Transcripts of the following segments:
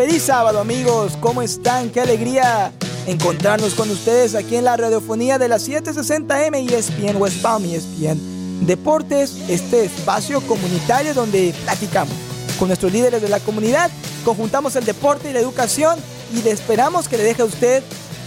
Feliz sábado amigos, ¿cómo están? Qué alegría encontrarnos con ustedes aquí en la radiofonía de la 760M ESPN West Palm ESPN Deportes, este espacio comunitario donde platicamos con nuestros líderes de la comunidad, conjuntamos el deporte y la educación y le esperamos que le deje a usted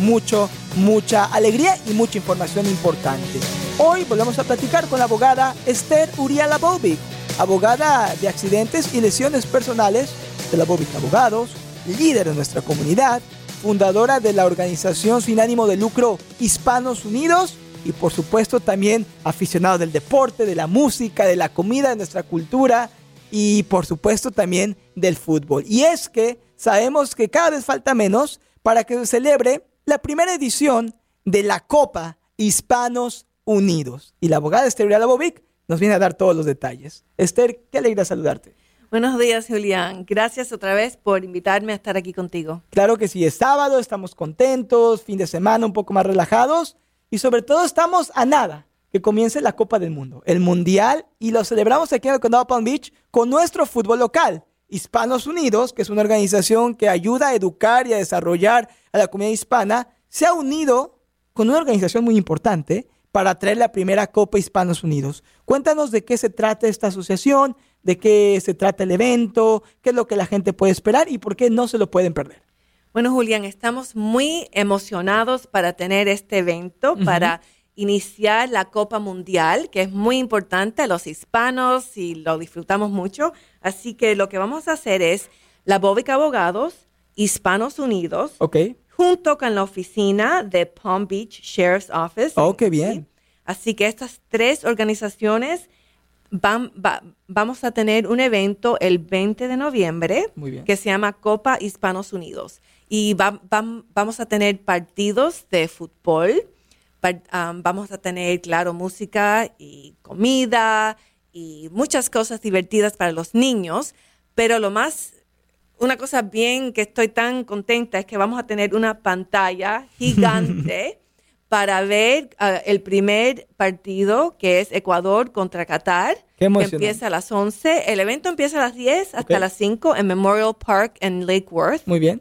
mucho, mucha alegría y mucha información importante. Hoy volvemos a platicar con la abogada Esther Uriala Bobic, abogada de accidentes y lesiones personales de la Bobic Abogados, líder de nuestra comunidad, fundadora de la organización sin ánimo de lucro Hispanos Unidos y por supuesto también aficionado del deporte, de la música, de la comida, de nuestra cultura y por supuesto también del fútbol. Y es que sabemos que cada vez falta menos para que se celebre la primera edición de la Copa Hispanos Unidos. Y la abogada Esther Bovic nos viene a dar todos los detalles. Esther, qué alegría saludarte. Buenos días, Julián. Gracias otra vez por invitarme a estar aquí contigo. Claro que sí, es sábado, estamos contentos, fin de semana un poco más relajados y sobre todo estamos a nada que comience la Copa del Mundo, el Mundial, y lo celebramos aquí en el Condado Palm Beach con nuestro fútbol local, Hispanos Unidos, que es una organización que ayuda a educar y a desarrollar a la comunidad hispana, se ha unido con una organización muy importante para traer la primera Copa Hispanos Unidos. Cuéntanos de qué se trata esta asociación, de qué se trata el evento, qué es lo que la gente puede esperar y por qué no se lo pueden perder. Bueno, Julián, estamos muy emocionados para tener este evento, para iniciar la Copa Mundial, que es muy importante a los hispanos y lo disfrutamos mucho. Así que lo que vamos a hacer es la Bóvica Abogados, Hispanos Unidos, junto con la oficina de Palm Beach Sheriff's Office. Oh, qué bien. Así que estas tres organizaciones vamos a tener un evento el 20 de noviembre que se llama Copa Hispanos Unidos. Y vamos a tener partidos de fútbol, vamos a tener, claro, música y comida y muchas cosas divertidas para los niños, pero lo más, una cosa bien que estoy tan contenta es que vamos a tener una pantalla gigante para ver ah, el primer partido, que es Ecuador contra Qatar, que empieza a las 11. El evento empieza a las 10 hasta las 5 en Memorial Park en Lake Worth. Muy bien.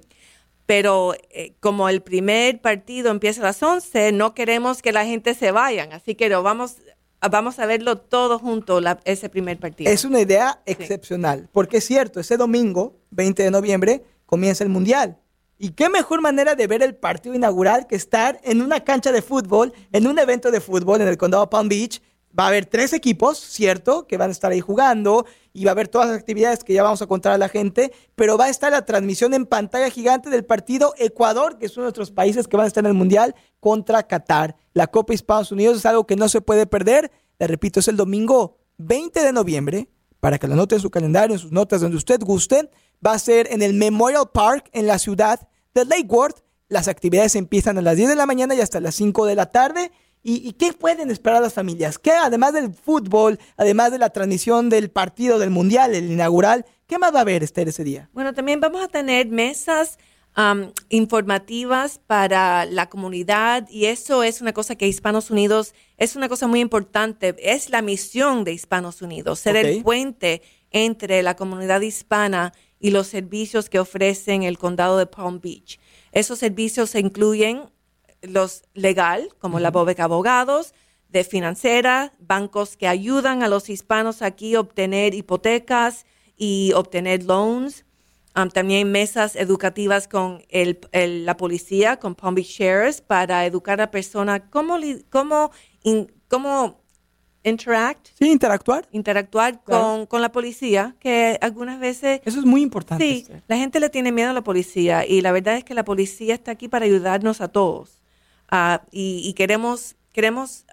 Pero eh, como el primer partido empieza a las 11, no queremos que la gente se vayan, así que lo vamos, vamos a verlo todo junto, ese primer partido. Es una idea excepcional, porque es cierto, ese domingo, 20 de noviembre, comienza el Mundial. Y qué mejor manera de ver el partido inaugural que estar en una cancha de fútbol, en un evento de fútbol en el condado Palm Beach. Va a haber tres equipos, ¿cierto? Que van a estar ahí jugando y va a haber todas las actividades que ya vamos a contar a la gente, pero va a estar la transmisión en pantalla gigante del partido Ecuador, que es uno de nuestros países que van a estar en el Mundial, contra Qatar. La Copa Estados Unidos es algo que no se puede perder. Le repito, es el domingo 20 de noviembre, para que lo anote en su calendario, en sus notas, donde usted guste. Va a ser en el Memorial Park en la ciudad de Lake Worth. Las actividades empiezan a las 10 de la mañana y hasta las 5 de la tarde. ¿Y, qué pueden esperar las familias? ¿Qué, además del fútbol, además de la transmisión del partido del Mundial, el inaugural, qué más va a haber, Esther, ese día? Bueno, también vamos a tener mesas informativas para la comunidad y eso es una cosa que Hispanos Unidos es una cosa muy importante. Es la misión de Hispanos Unidos, ser el puente entre la comunidad hispana y los servicios que ofrecen el condado de Palm Beach. Esos servicios incluyen los legal, como la Bóveda Abogados, de financiera, bancos que ayudan a los hispanos aquí a obtener hipotecas y obtener loans. Um, también mesas educativas con el, la policía, con Palm Beach Sheriffs, para educar a personas cómo, cómo, cómo interact. Sí, interactuar. Interactuar con, con, la policía, que algunas veces... Eso es muy importante. Sí, la gente le tiene miedo a la policía y la verdad es que la policía está aquí para ayudarnos a todos. Uh, y, queremos, queremos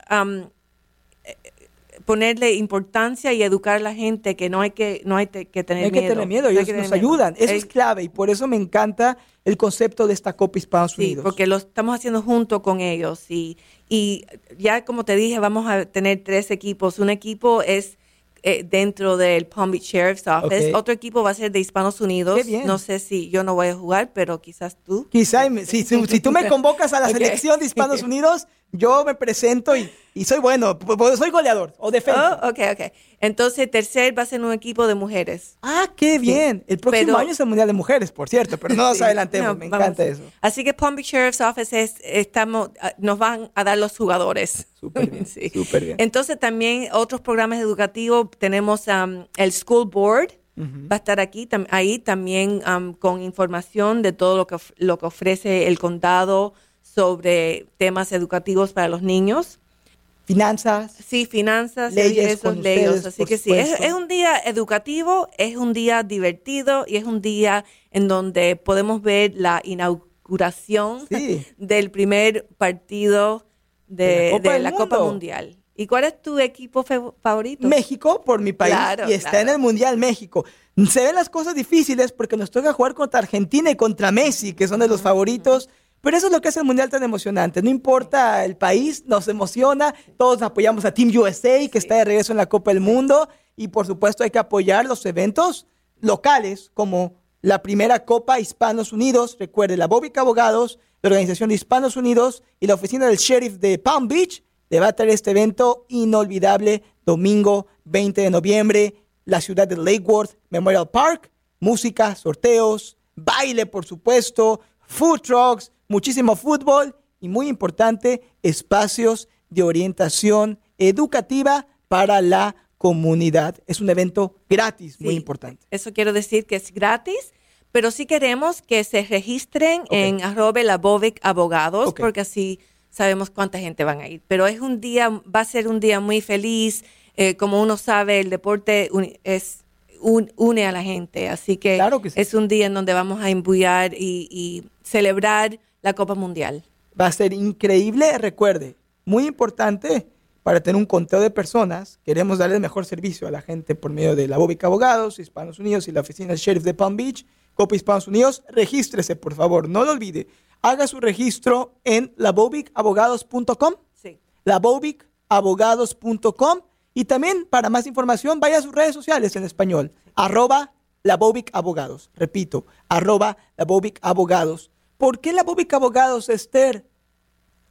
ponerle importancia y educar a la gente que no hay que, no hay que tener miedo. hay que tener miedo, ellos nos ayudan. Eso es, clave y por eso me encanta el concepto de esta Copa Hispanos sí, porque lo estamos haciendo junto con ellos y, y ya como te dije, vamos a tener tres equipos. Un equipo es eh, dentro del Palm Beach Sheriff's Office. Otro equipo va a ser de Hispanos Unidos. No sé si yo no voy a jugar, pero quizás tú. Quizás, si, si, tú me convocas a la selección de Hispanos Unidos, yo me presento y, y soy bueno, p- p- soy goleador o defensa. Oh, ok, ok. Entonces, tercer va a ser un equipo de mujeres. Ah, qué bien. El próximo Pero- año es el Mundial de Mujeres, por cierto, pero no nos Sí. adelantemos, No, me vamos. encanta eso. Así que Palm Beach Sheriff's Office es- estamos, ah, nos van a dar los jugadores. Súper bien, Sí. súper bien. Entonces también otros programas educativos, tenemos um, el School Board, va a estar aquí, tam- ahí también um, con información de todo lo que, lo que ofrece el condado sobre temas educativos para los niños. Finanzas, Sí, finanzas, Leyes esos con leyes. ustedes, Así que sí, es, un día educativo, es un día divertido y es un día en donde podemos ver la inauguración Sí. del primer partido de, De la Copa de del la Copa Mundo. Mundial. ¿Y cuál es tu equipo favorito? México por mi país Claro, y está claro. en el Mundial México. Se ven las cosas difíciles porque nos toca jugar contra Argentina y contra Messi, que son de los favoritos. Pero eso es lo que hace el Mundial tan emocionante. No importa el país, nos emociona. Todos apoyamos a Team USA, que está de regreso en la Copa del Mundo. Y por supuesto hay que apoyar los eventos locales, como la primera Copa Hispanos Unidos. Recuerde, la Bobic Abogados, la Organización de Hispanos Unidos y la Oficina del Sheriff de Palm Beach le va a traer este evento inolvidable domingo 20 de noviembre, la ciudad de Lake Worth Memorial Park, música, sorteos, baile por supuesto, food trucks, muchísimo fútbol y muy importante, espacios de orientación educativa para la comunidad. Es un evento gratis, muy importante. Eso quiero decir que es gratis, pero sí queremos que se registren en arroba la Bovic Abogados, porque así sabemos cuánta gente van a ir. Pero es un día, va a ser un día muy feliz. eh, como uno sabe, el deporte es un- une a la gente, así que, Claro que sí. es un día en donde vamos a embullar y, y celebrar la Copa Mundial. Va a ser increíble. Recuerde, muy importante para tener un conteo de personas. Queremos darle el mejor servicio a la gente por medio de la Bobica Abogados, Hispanos Unidos y la Oficina del Sheriff de Palm Beach, Copa Hispanos Unidos. Regístrese, por favor, no lo olvide. Haga su registro en labobicabogados.com, Sí. labobicabogados.com y también para más información vaya a sus redes sociales en español, arroba la Bobic Abogados. Repito, arroba la Bobic Abogados. ¿Por qué la Bobic Abogados, Esther,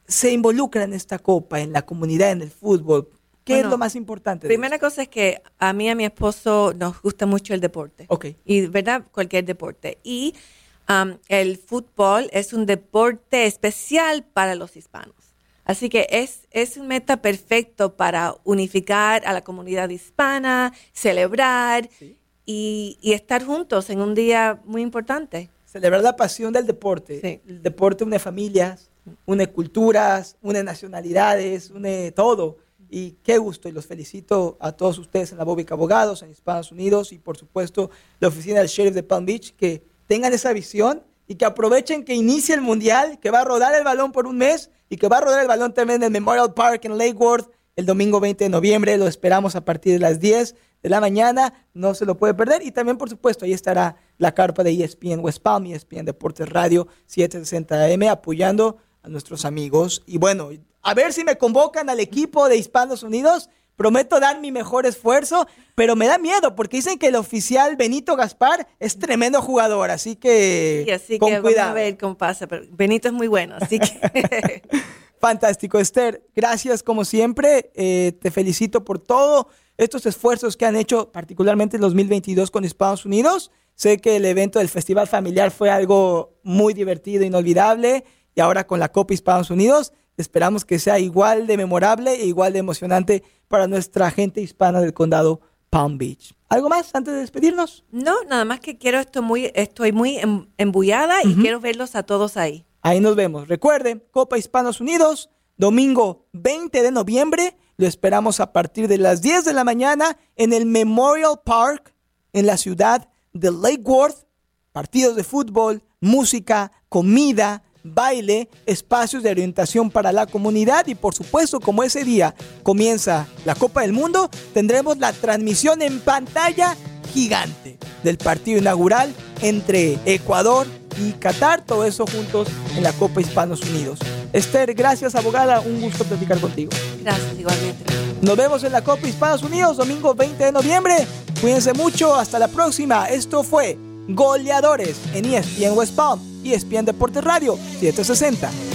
se involucra en esta copa, en la comunidad, en el fútbol? ¿Qué es lo más importante? Primera cosa es que a mí y a mi esposo nos gusta mucho el deporte. Ok. Y, ¿verdad? Cualquier deporte. Y um, el fútbol es un deporte especial para los hispanos. Así que es, es un meta perfecto para unificar a la comunidad hispana, celebrar y, y estar juntos en un día muy importante. Celebrar la pasión del deporte. Sí. El deporte une familias, une culturas, une nacionalidades, une todo. Y qué gusto, y los felicito a todos ustedes en la Bobica Abogados, en Estados Unidos y por supuesto la oficina del Sheriff de Palm Beach, que tengan esa visión y que aprovechen que inicie el Mundial, que va a rodar el balón por un mes y que va a rodar el balón también en el Memorial Park en Lake Worth el domingo 20 de noviembre. Lo esperamos a partir de las 10 de la mañana. No se lo puede perder. Y también, por supuesto, ahí estará la carpa de ESPN West Palm, ESPN Deportes Radio 760 AM, apoyando a nuestros amigos. Y bueno, a ver si me convocan al equipo de Hispanos Unidos. Prometo dar mi mejor esfuerzo, pero me da miedo porque dicen que el oficial Benito Gaspar es tremendo jugador, así que Y así con que cuidado. vamos a ver cómo pasa. Pero Benito es muy bueno, así que Fantástico, Esther. Gracias como siempre. Eh, te felicito por todo estos esfuerzos que han hecho, particularmente en 2022 con Estados Unidos. Sé que el evento del Festival Familiar fue algo muy divertido, inolvidable. Y ahora con la Copa Estados Unidos, esperamos que sea igual de memorable e igual de emocionante para nuestra gente hispana del condado Palm Beach. ¿Algo más antes de despedirnos? no, nada más que quiero esto muy, estoy muy em- embullada y quiero verlos a todos ahí. Ahí nos vemos. Recuerden, Copa Hispanos Unidos, domingo 20 de noviembre. Lo esperamos a partir de las 10 de la mañana en el Memorial Park en la ciudad de Lake Worth. Partidos de fútbol, música, comida, baile, espacios de orientación para la comunidad y por supuesto como ese día comienza la Copa del Mundo, tendremos la transmisión en pantalla gigante del partido inaugural entre Ecuador y Qatar, todo eso juntos en la Copa Hispanos Unidos. Esther, gracias abogada, un gusto platicar contigo. Gracias, igualmente. Nos vemos en la Copa Hispanos Unidos, domingo 20 de noviembre. Cuídense mucho, hasta la próxima. Esto fue Goleadores en ESPN West Palm, ESPN Deportes Radio 760